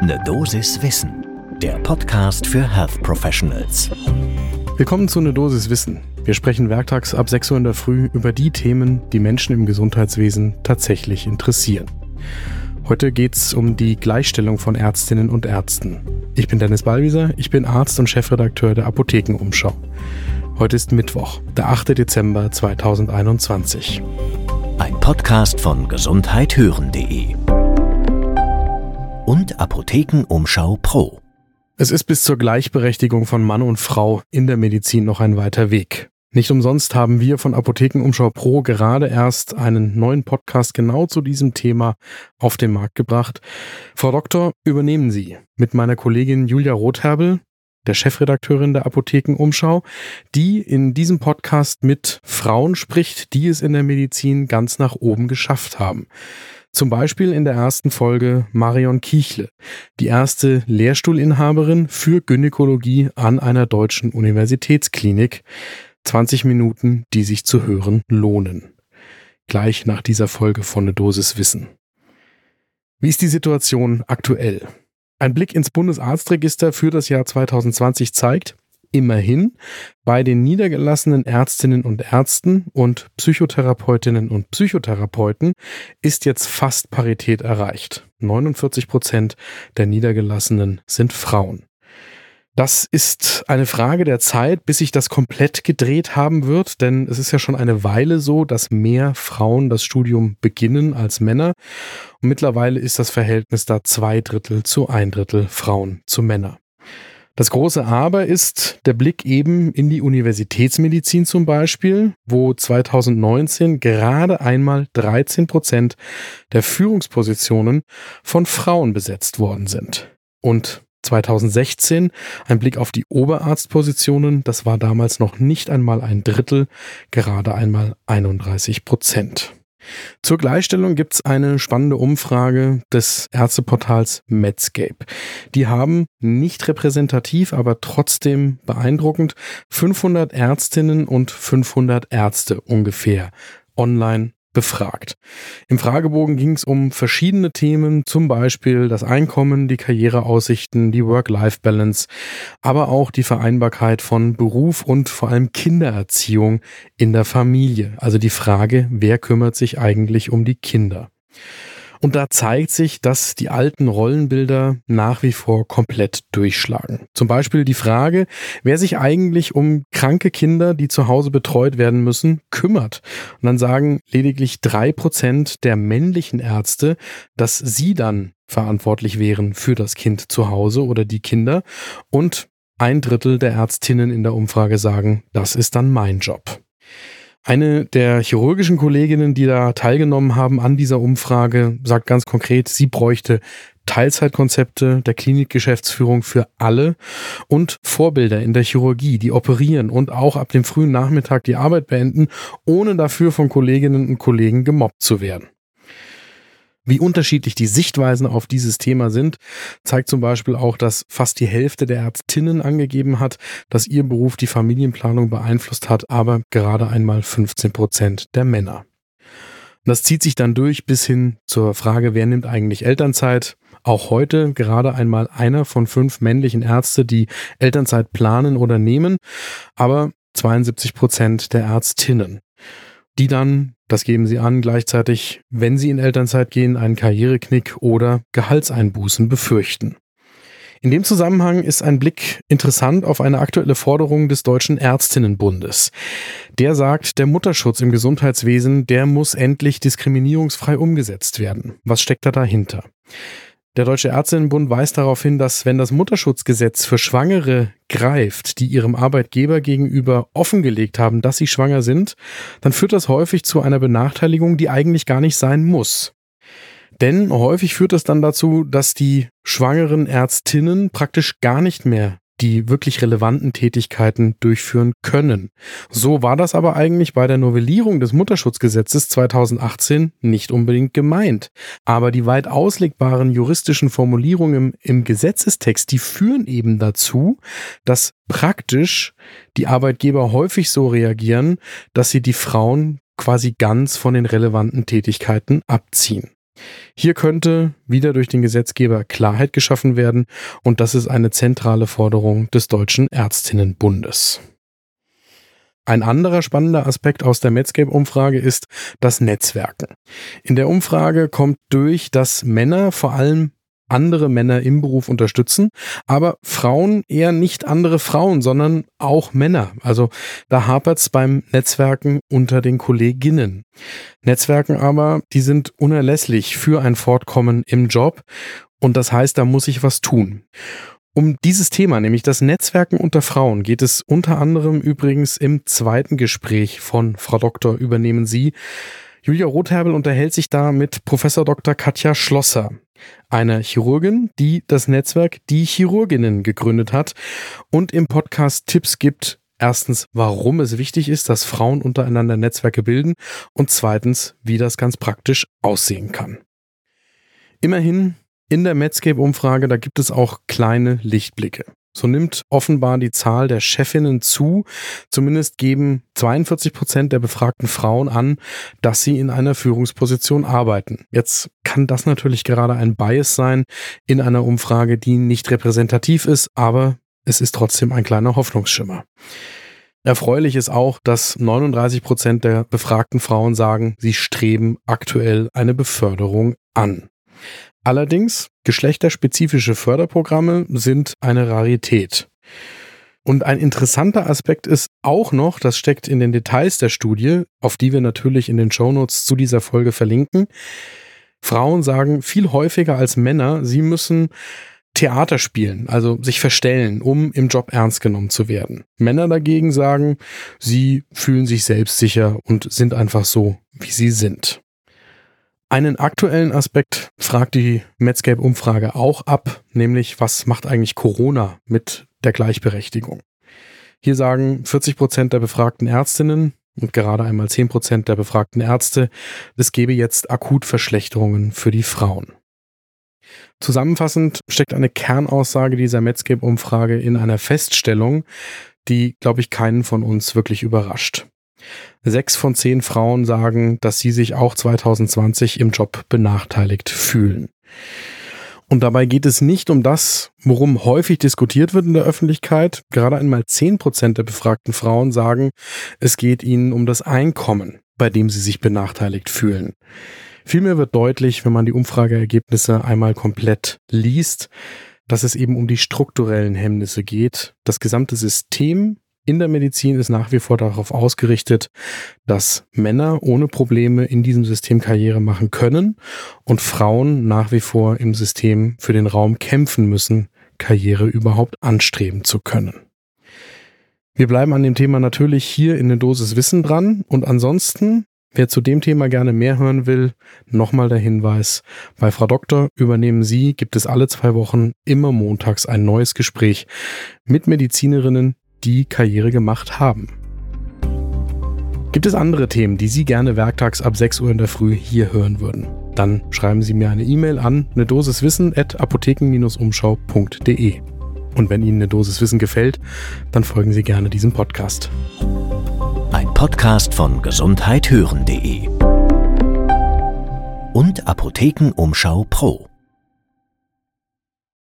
Ne Dosis Wissen, der Podcast für Health Professionals. Willkommen zu Ne Dosis Wissen. Wir sprechen werktags ab 6 Uhr in der Früh über die Themen, die Menschen im Gesundheitswesen tatsächlich interessieren. Heute geht es um die Gleichstellung von Ärztinnen und Ärzten. Ich bin Dennis Ballwieser, ich bin Arzt und Chefredakteur der Apothekenumschau. Heute ist Mittwoch, der 8. Dezember 2021. Ein Podcast von gesundheithören.de und Apothekenumschau Pro. Es ist bis zur Gleichberechtigung von Mann und Frau in der Medizin noch ein weiter Weg. Nicht umsonst haben wir von Apothekenumschau Pro gerade erst einen neuen Podcast genau zu diesem Thema auf den Markt gebracht. Frau Doktor, übernehmen Sie mit meiner Kollegin Julia Rotherbel, der Chefredakteurin der Apothekenumschau, die in diesem Podcast mit Frauen spricht, die es in der Medizin ganz nach oben geschafft haben. Zum Beispiel in der ersten Folge Marion Kiechle, die erste Lehrstuhlinhaberin für Gynäkologie an einer deutschen Universitätsklinik. 20 Minuten, die sich zu hören lohnen. Gleich nach dieser Folge von Ne Dosis Wissen. Wie ist die Situation aktuell? Ein Blick ins Bundesarztregister für das Jahr 2020 zeigt, Immerhin bei den niedergelassenen Ärztinnen und Ärzten und Psychotherapeutinnen und Psychotherapeuten ist jetzt fast Parität erreicht. 49 Prozent der Niedergelassenen sind Frauen. Das ist eine Frage der Zeit, bis sich das komplett gedreht haben wird, denn es ist ja schon eine Weile so, dass mehr Frauen das Studium beginnen als Männer. Und mittlerweile ist das Verhältnis da zwei Drittel zu ein Drittel Frauen zu Männer. Das große Aber ist der Blick eben in die Universitätsmedizin zum Beispiel, wo 2019 gerade einmal 13 Prozent der Führungspositionen von Frauen besetzt worden sind. Und 2016 ein Blick auf die Oberarztpositionen, das war damals noch nicht einmal ein Drittel, gerade einmal 31 Prozent. Zur Gleichstellung gibt es eine spannende Umfrage des Ärzteportals Medscape. Die haben nicht repräsentativ, aber trotzdem beeindruckend 500 Ärztinnen und 500 Ärzte ungefähr online befragt. Im Fragebogen ging es um verschiedene Themen, zum Beispiel das Einkommen, die Karriereaussichten, die Work-Life-Balance, aber auch die Vereinbarkeit von Beruf und vor allem Kindererziehung in der Familie. Also die Frage, wer kümmert sich eigentlich um die Kinder? Und da zeigt sich, dass die alten Rollenbilder nach wie vor komplett durchschlagen. Zum Beispiel die Frage, wer sich eigentlich um kranke Kinder, die zu Hause betreut werden müssen, kümmert. Und dann sagen lediglich drei Prozent der männlichen Ärzte, dass sie dann verantwortlich wären für das Kind zu Hause oder die Kinder. Und ein Drittel der Ärztinnen in der Umfrage sagen, das ist dann mein Job. Eine der chirurgischen Kolleginnen, die da teilgenommen haben an dieser Umfrage, sagt ganz konkret, sie bräuchte Teilzeitkonzepte der Klinikgeschäftsführung für alle und Vorbilder in der Chirurgie, die operieren und auch ab dem frühen Nachmittag die Arbeit beenden, ohne dafür von Kolleginnen und Kollegen gemobbt zu werden. Wie unterschiedlich die Sichtweisen auf dieses Thema sind, zeigt zum Beispiel auch, dass fast die Hälfte der Ärztinnen angegeben hat, dass ihr Beruf die Familienplanung beeinflusst hat, aber gerade einmal 15 Prozent der Männer. Das zieht sich dann durch bis hin zur Frage, wer nimmt eigentlich Elternzeit? Auch heute gerade einmal einer von fünf männlichen Ärzte, die Elternzeit planen oder nehmen, aber 72 Prozent der Ärztinnen die dann, das geben sie an, gleichzeitig, wenn sie in Elternzeit gehen, einen Karriereknick oder Gehaltseinbußen befürchten. In dem Zusammenhang ist ein Blick interessant auf eine aktuelle Forderung des Deutschen Ärztinnenbundes. Der sagt, der Mutterschutz im Gesundheitswesen, der muss endlich diskriminierungsfrei umgesetzt werden. Was steckt da dahinter? Der Deutsche Ärztinnenbund weist darauf hin, dass wenn das Mutterschutzgesetz für Schwangere greift, die ihrem Arbeitgeber gegenüber offengelegt haben, dass sie schwanger sind, dann führt das häufig zu einer Benachteiligung, die eigentlich gar nicht sein muss. Denn häufig führt das dann dazu, dass die schwangeren Ärztinnen praktisch gar nicht mehr die wirklich relevanten Tätigkeiten durchführen können. So war das aber eigentlich bei der Novellierung des Mutterschutzgesetzes 2018 nicht unbedingt gemeint. Aber die weit auslegbaren juristischen Formulierungen im Gesetzestext, die führen eben dazu, dass praktisch die Arbeitgeber häufig so reagieren, dass sie die Frauen quasi ganz von den relevanten Tätigkeiten abziehen. Hier könnte wieder durch den Gesetzgeber Klarheit geschaffen werden und das ist eine zentrale Forderung des Deutschen Ärztinnenbundes. Ein anderer spannender Aspekt aus der Medscape-Umfrage ist das Netzwerken. In der Umfrage kommt durch, dass Männer vor allem andere Männer im Beruf unterstützen, aber Frauen eher nicht andere Frauen, sondern auch Männer. Also da hapert es beim Netzwerken unter den Kolleginnen. Netzwerken aber, die sind unerlässlich für ein Fortkommen im Job und das heißt, da muss ich was tun. Um dieses Thema, nämlich das Netzwerken unter Frauen, geht es unter anderem übrigens im zweiten Gespräch von Frau Doktor Übernehmen Sie. Julia Rotherbel unterhält sich da mit Professor Dr. Katja Schlosser, einer Chirurgin, die das Netzwerk Die Chirurginnen gegründet hat und im Podcast Tipps gibt, erstens, warum es wichtig ist, dass Frauen untereinander Netzwerke bilden und zweitens, wie das ganz praktisch aussehen kann. Immerhin in der Medscape-Umfrage, da gibt es auch kleine Lichtblicke. So nimmt offenbar die Zahl der Chefinnen zu. Zumindest geben 42 Prozent der befragten Frauen an, dass sie in einer Führungsposition arbeiten. Jetzt kann das natürlich gerade ein Bias sein in einer Umfrage, die nicht repräsentativ ist, aber es ist trotzdem ein kleiner Hoffnungsschimmer. Erfreulich ist auch, dass 39 Prozent der befragten Frauen sagen, sie streben aktuell eine Beförderung an. Allerdings, geschlechterspezifische Förderprogramme sind eine Rarität. Und ein interessanter Aspekt ist auch noch, das steckt in den Details der Studie, auf die wir natürlich in den Shownotes zu dieser Folge verlinken. Frauen sagen viel häufiger als Männer, sie müssen Theater spielen, also sich verstellen, um im Job ernst genommen zu werden. Männer dagegen sagen, sie fühlen sich selbstsicher und sind einfach so, wie sie sind. Einen aktuellen Aspekt fragt die Medscape-Umfrage auch ab, nämlich was macht eigentlich Corona mit der Gleichberechtigung? Hier sagen 40 Prozent der befragten Ärztinnen und gerade einmal 10 Prozent der befragten Ärzte, es gebe jetzt akut Verschlechterungen für die Frauen. Zusammenfassend steckt eine Kernaussage dieser Medscape-Umfrage in einer Feststellung, die, glaube ich, keinen von uns wirklich überrascht. Sechs von zehn Frauen sagen, dass sie sich auch 2020 im Job benachteiligt fühlen. Und dabei geht es nicht um das, worum häufig diskutiert wird in der Öffentlichkeit. Gerade einmal zehn Prozent der befragten Frauen sagen, es geht ihnen um das Einkommen, bei dem sie sich benachteiligt fühlen. Vielmehr wird deutlich, wenn man die Umfrageergebnisse einmal komplett liest, dass es eben um die strukturellen Hemmnisse geht. Das gesamte System in der Medizin ist nach wie vor darauf ausgerichtet, dass Männer ohne Probleme in diesem System Karriere machen können und Frauen nach wie vor im System für den Raum kämpfen müssen, Karriere überhaupt anstreben zu können. Wir bleiben an dem Thema natürlich hier in der Dosis Wissen dran und ansonsten Wer zu dem Thema gerne mehr hören will, nochmal der Hinweis. Bei Frau Doktor übernehmen Sie, gibt es alle zwei Wochen immer montags ein neues Gespräch mit Medizinerinnen, die Karriere gemacht haben. Gibt es andere Themen, die Sie gerne werktags ab 6 Uhr in der Früh hier hören würden? Dann schreiben Sie mir eine E-Mail an eine Dosis Wissen at apotheken-umschau.de. Und wenn Ihnen eine Dosis Wissen gefällt, dann folgen Sie gerne diesem Podcast. Ein Podcast von gesundheithören.de und Apothekenumschau Pro.